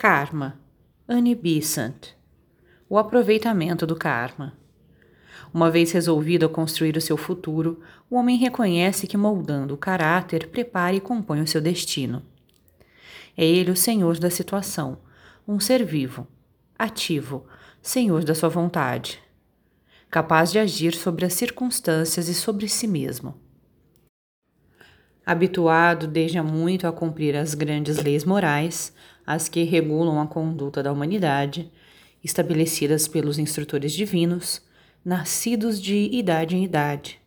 Karma, Annie Besant. O aproveitamento do karma. Uma vez resolvido a construir o seu futuro, o homem reconhece que moldando o caráter, prepara e compõe o seu destino. É ele o senhor da situação, um ser vivo, ativo, senhor da sua vontade, capaz de agir sobre as circunstâncias e sobre si mesmo. Habituado desde há muito a cumprir as grandes leis morais, as que regulam a conduta da humanidade, estabelecidas pelos instrutores divinos, nascidos de idade em idade.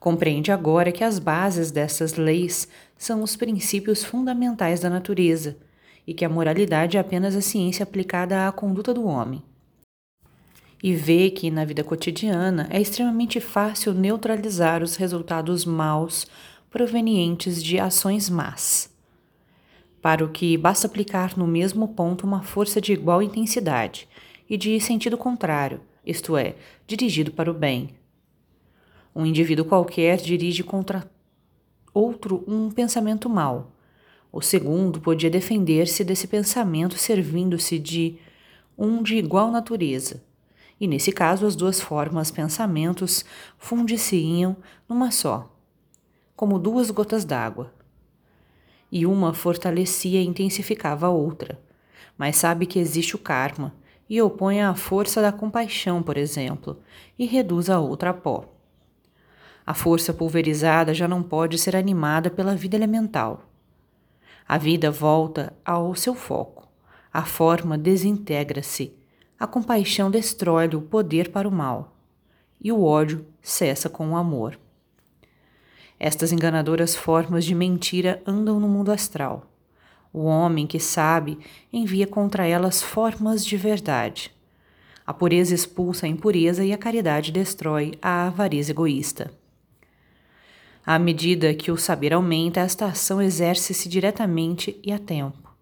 Compreende agora que as bases dessas leis são os princípios fundamentais da natureza e que a moralidade é apenas a ciência aplicada à conduta do homem. E vê que na vida cotidiana é extremamente fácil neutralizar os resultados maus provenientes de ações más para o que basta aplicar no mesmo ponto uma força de igual intensidade e de sentido contrário, isto é, dirigido para o bem. Um indivíduo qualquer dirige contra outro um pensamento mau. O segundo podia defender-se desse pensamento servindo-se de um de igual natureza. E nesse caso, as duas formas pensamentos fundiciam numa só, como duas gotas d'água e uma fortalecia e intensificava a outra. Mas sabe que existe o karma e opõe à força da compaixão, por exemplo, e reduz a outra a pó. A força pulverizada já não pode ser animada pela vida elemental. A vida volta ao seu foco. A forma desintegra-se. A compaixão destrói-lhe o poder para o mal. E o ódio cessa com o amor. Estas enganadoras formas de mentira andam no mundo astral. O homem que sabe envia contra elas formas de verdade. A pureza expulsa a impureza e a caridade destrói a avareza egoísta. À medida que o saber aumenta, esta ação exerce-se diretamente e a tempo.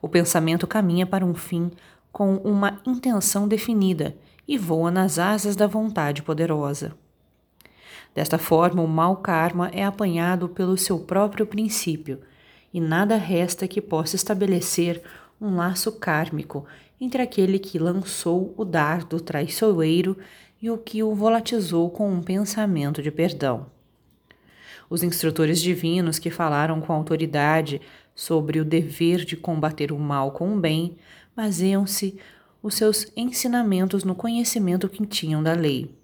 O pensamento caminha para um fim com uma intenção definida e voa nas asas da vontade poderosa. Desta forma, o mau karma é apanhado pelo seu próprio princípio, e nada resta que possa estabelecer um laço kármico entre aquele que lançou o dardo traiçoeiro e o que o volatizou com um pensamento de perdão. Os instrutores divinos que falaram com autoridade sobre o dever de combater o mal com o bem baseiam-se os seus ensinamentos no conhecimento que tinham da lei.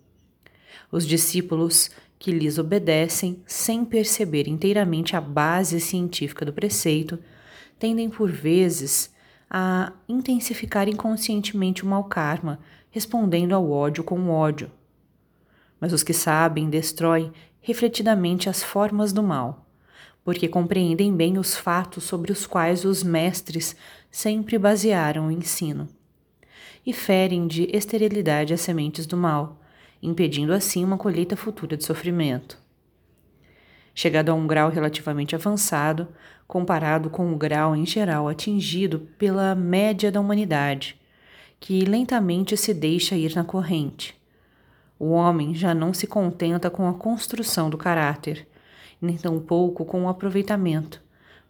Os discípulos que lhes obedecem sem perceber inteiramente a base científica do preceito, tendem por vezes a intensificar inconscientemente o mau karma, respondendo ao ódio com ódio. Mas os que sabem destroem refletidamente as formas do mal, porque compreendem bem os fatos sobre os quais os mestres sempre basearam o ensino, e ferem de esterilidade as sementes do mal impedindo assim uma colheita futura de sofrimento. Chegado a um grau relativamente avançado, comparado com o grau em geral atingido pela média da humanidade, que lentamente se deixa ir na corrente. O homem já não se contenta com a construção do caráter, nem tampouco com o aproveitamento,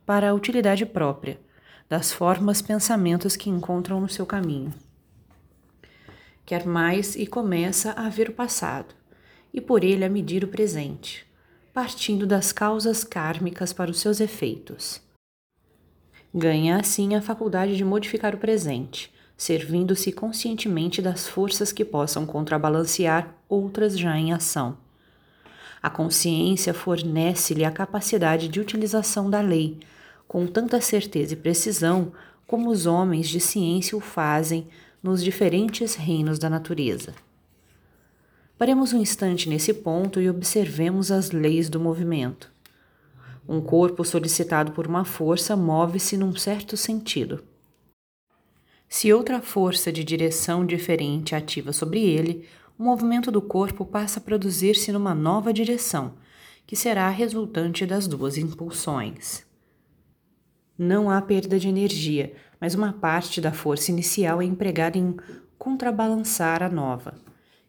para a utilidade própria, das formas pensamentos que encontram no seu caminho quer mais e começa a ver o passado, e por ele a medir o presente, partindo das causas kármicas para os seus efeitos. Ganha assim a faculdade de modificar o presente, servindo-se conscientemente das forças que possam contrabalancear outras já em ação. A consciência fornece-lhe a capacidade de utilização da lei, com tanta certeza e precisão como os homens de ciência o fazem nos diferentes reinos da natureza. Paremos um instante nesse ponto e observemos as leis do movimento. Um corpo solicitado por uma força move-se num certo sentido. Se outra força de direção diferente ativa sobre ele, o movimento do corpo passa a produzir-se numa nova direção, que será resultante das duas impulsões. Não há perda de energia, mas uma parte da força inicial é empregada em contrabalançar a nova.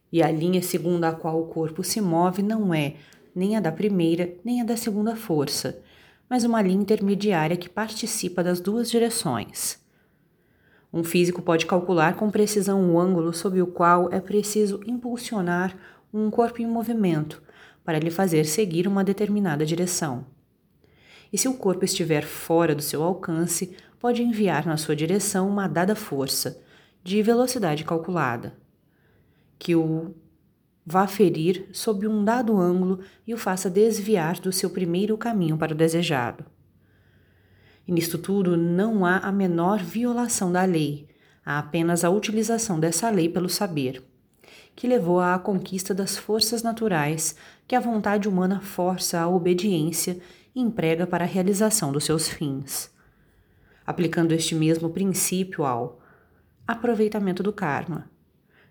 E a linha segundo a qual o corpo se move não é nem a da primeira nem a da segunda força, mas uma linha intermediária que participa das duas direções. Um físico pode calcular com precisão o ângulo sob o qual é preciso impulsionar um corpo em movimento para lhe fazer seguir uma determinada direção. E se o corpo estiver fora do seu alcance, pode enviar na sua direção uma dada força, de velocidade calculada, que o vá ferir sob um dado ângulo e o faça desviar do seu primeiro caminho para o desejado. E nisto tudo não há a menor violação da lei, há apenas a utilização dessa lei pelo saber, que levou à conquista das forças naturais que a vontade humana força à obediência e emprega para a realização dos seus fins. Aplicando este mesmo princípio ao aproveitamento do karma,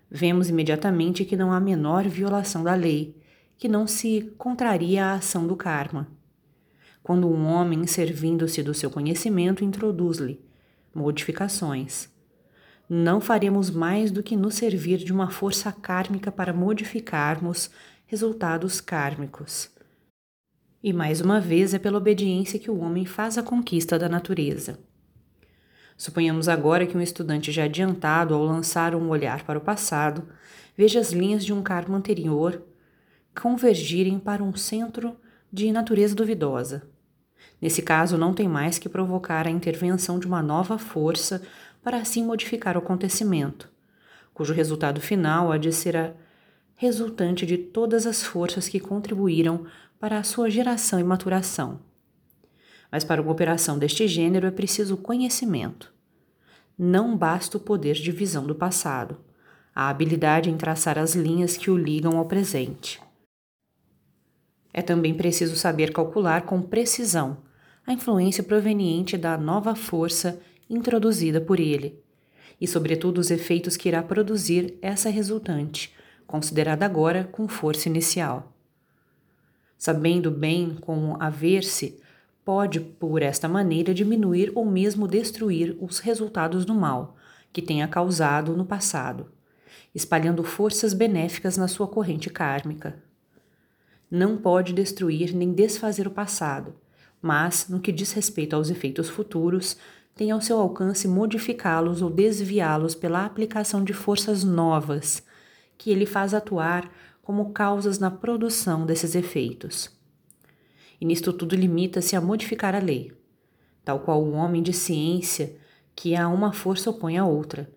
vemos imediatamente que não há menor violação da lei, que não se contraria à ação do karma quando um homem, servindo-se do seu conhecimento, introduz-lhe modificações. Não faremos mais do que nos servir de uma força kármica para modificarmos resultados kármicos. E mais uma vez é pela obediência que o homem faz a conquista da natureza. Suponhamos agora que um estudante já adiantado, ao lançar um olhar para o passado, veja as linhas de um karma anterior convergirem para um centro de natureza duvidosa. Nesse caso, não tem mais que provocar a intervenção de uma nova força para assim modificar o acontecimento, cujo resultado final há de ser a resultante de todas as forças que contribuíram para a sua geração e maturação. Mas para uma operação deste gênero é preciso conhecimento. Não basta o poder de visão do passado, a habilidade em traçar as linhas que o ligam ao presente. É também preciso saber calcular com precisão a influência proveniente da nova força introduzida por ele, e, sobretudo, os efeitos que irá produzir essa resultante, considerada agora com força inicial. Sabendo bem como haver-se, pode, por esta maneira, diminuir ou mesmo destruir os resultados do mal que tenha causado no passado, espalhando forças benéficas na sua corrente kármica não pode destruir nem desfazer o passado, mas, no que diz respeito aos efeitos futuros, tem ao seu alcance modificá-los ou desviá-los pela aplicação de forças novas, que ele faz atuar como causas na produção desses efeitos. E nisto tudo limita-se a modificar a lei, tal qual o homem de ciência que a uma força opõe a outra,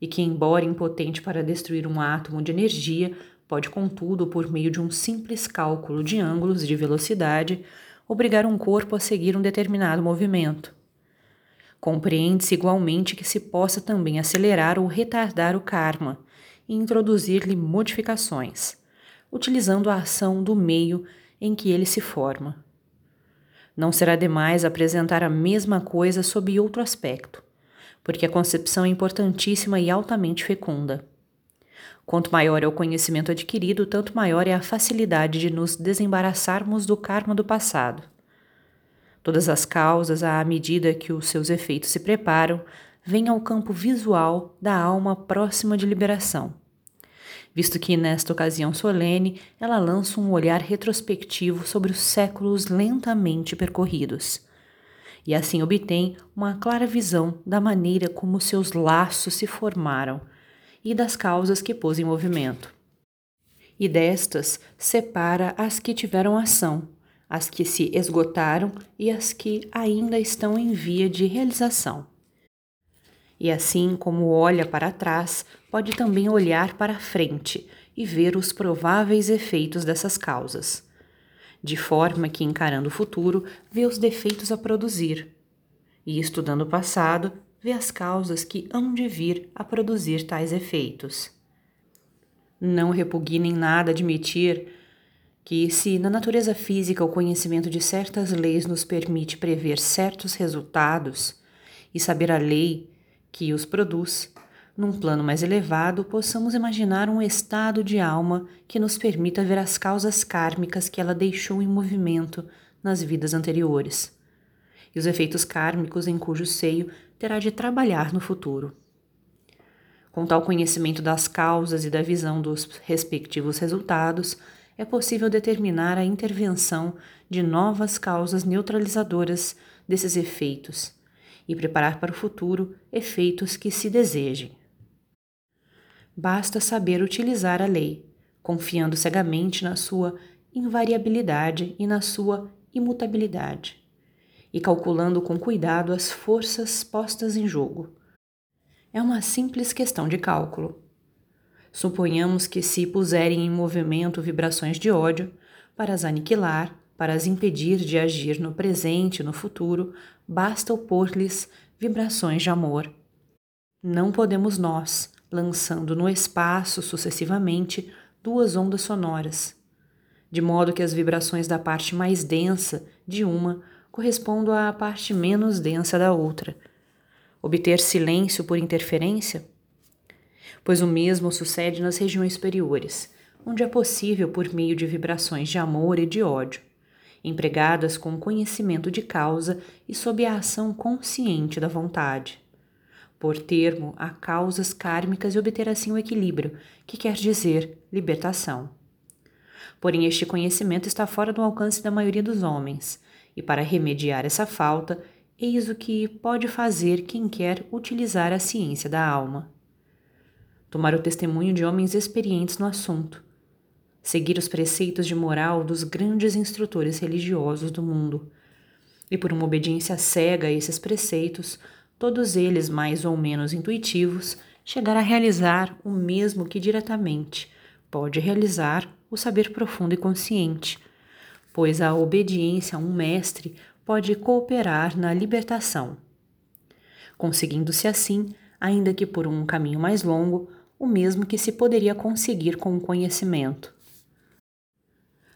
e que, embora impotente para destruir um átomo de energia, Pode, contudo, por meio de um simples cálculo de ângulos e de velocidade, obrigar um corpo a seguir um determinado movimento. Compreende-se igualmente que se possa também acelerar ou retardar o karma e introduzir-lhe modificações, utilizando a ação do meio em que ele se forma. Não será demais apresentar a mesma coisa sob outro aspecto, porque a concepção é importantíssima e altamente fecunda. Quanto maior é o conhecimento adquirido, tanto maior é a facilidade de nos desembaraçarmos do karma do passado. Todas as causas, à medida que os seus efeitos se preparam, vêm ao campo visual da alma próxima de liberação. Visto que, nesta ocasião solene, ela lança um olhar retrospectivo sobre os séculos lentamente percorridos. E assim obtém uma clara visão da maneira como seus laços se formaram e das causas que pôs em movimento. E destas separa as que tiveram ação, as que se esgotaram e as que ainda estão em via de realização. E assim como olha para trás, pode também olhar para frente e ver os prováveis efeitos dessas causas, de forma que, encarando o futuro, vê os defeitos a produzir, e estudando o passado, vê as causas que hão de vir a produzir tais efeitos. Não repugna em nada admitir que, se na natureza física o conhecimento de certas leis nos permite prever certos resultados e saber a lei que os produz, num plano mais elevado, possamos imaginar um estado de alma que nos permita ver as causas kármicas que ela deixou em movimento nas vidas anteriores e os efeitos kármicos em cujo seio terá de trabalhar no futuro. Com tal conhecimento das causas e da visão dos respectivos resultados, é possível determinar a intervenção de novas causas neutralizadoras desses efeitos e preparar para o futuro efeitos que se desejem. Basta saber utilizar a lei, confiando cegamente na sua invariabilidade e na sua imutabilidade, e calculando com cuidado as forças postas em jogo. É uma simples questão de cálculo. Suponhamos que se puserem em movimento vibrações de ódio para as aniquilar, para as impedir de agir no presente e no futuro, basta opor-lhes vibrações de amor. Não podemos nós, lançando no espaço sucessivamente duas ondas sonoras, de modo que as vibrações da parte mais densa de uma correspondam à parte menos densa da outra. Obter silêncio por interferência? Pois o mesmo sucede nas regiões superiores, onde é possível por meio de vibrações de amor e de ódio empregadas com conhecimento de causa e sob a ação consciente da vontade. Por termo a causas kármicas e obter assim o equilíbrio, que quer dizer libertação. Porém, este conhecimento está fora do alcance da maioria dos homens, e para remediar essa falta, eis o que pode fazer quem quer utilizar a ciência da alma. Tomar o testemunho de homens experientes no assunto, seguir os preceitos de moral dos grandes instrutores religiosos do mundo. E por uma obediência cega a esses preceitos, todos eles mais ou menos intuitivos, chegar a realizar o mesmo que diretamente pode realizar o saber profundo e consciente, pois a obediência a um mestre pode cooperar na libertação. Conseguindo-se assim, ainda que por um caminho mais longo, o mesmo que se poderia conseguir com o conhecimento.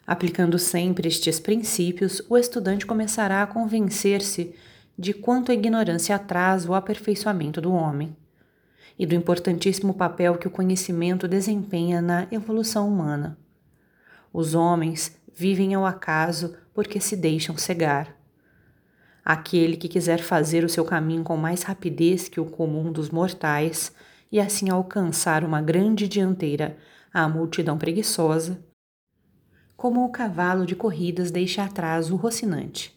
Aplicando sempre estes princípios, o estudante começará a convencer-se de quanto a ignorância atrasa o aperfeiçoamento do homem e do importantíssimo papel que o conhecimento desempenha na evolução humana. Os homens vivem ao acaso porque se deixam cegar. Aquele que quiser fazer o seu caminho com mais rapidez que o comum dos mortais e assim alcançar uma grande dianteira à multidão preguiçosa, como o cavalo de corridas deixa atrás o rocinante.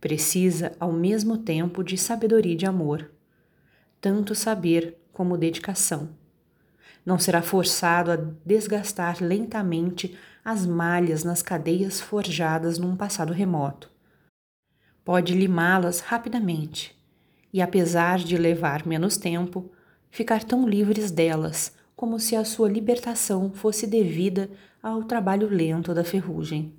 Precisa, ao mesmo tempo, de sabedoria e de amor, tanto saber como dedicação. Não será forçado a desgastar lentamente as malhas nas cadeias forjadas num passado remoto. Pode limá-las rapidamente e, apesar de levar menos tempo, ficar tão livres delas como se a sua libertação fosse devida ao trabalho lento da ferrugem.